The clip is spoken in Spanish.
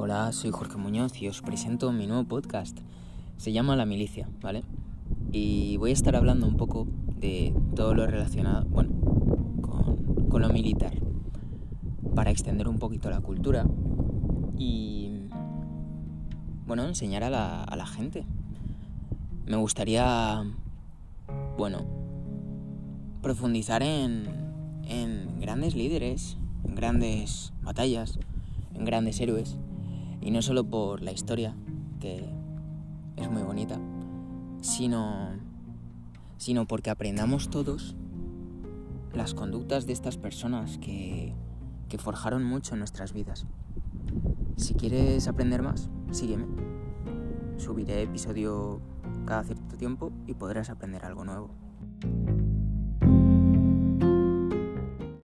Hola, soy Jorge Muñoz y os presento mi nuevo podcast. Se llama La Milicia, ¿vale? Y voy a estar hablando un poco de todo lo relacionado, bueno, con, lo militar, para extender un poquito la cultura y, bueno, enseñar a la, gente. Me gustaría, bueno, profundizar en grandes líderes, en grandes batallas, en grandes héroes y no solo por la historia, que es muy bonita, sino, sino porque aprendamos todos las conductas de estas personas que, que forjaron mucho en nuestras vidas. Si quieres aprender más, sígueme. Subiré episodio cada cierto tiempo y podrás aprender algo nuevo.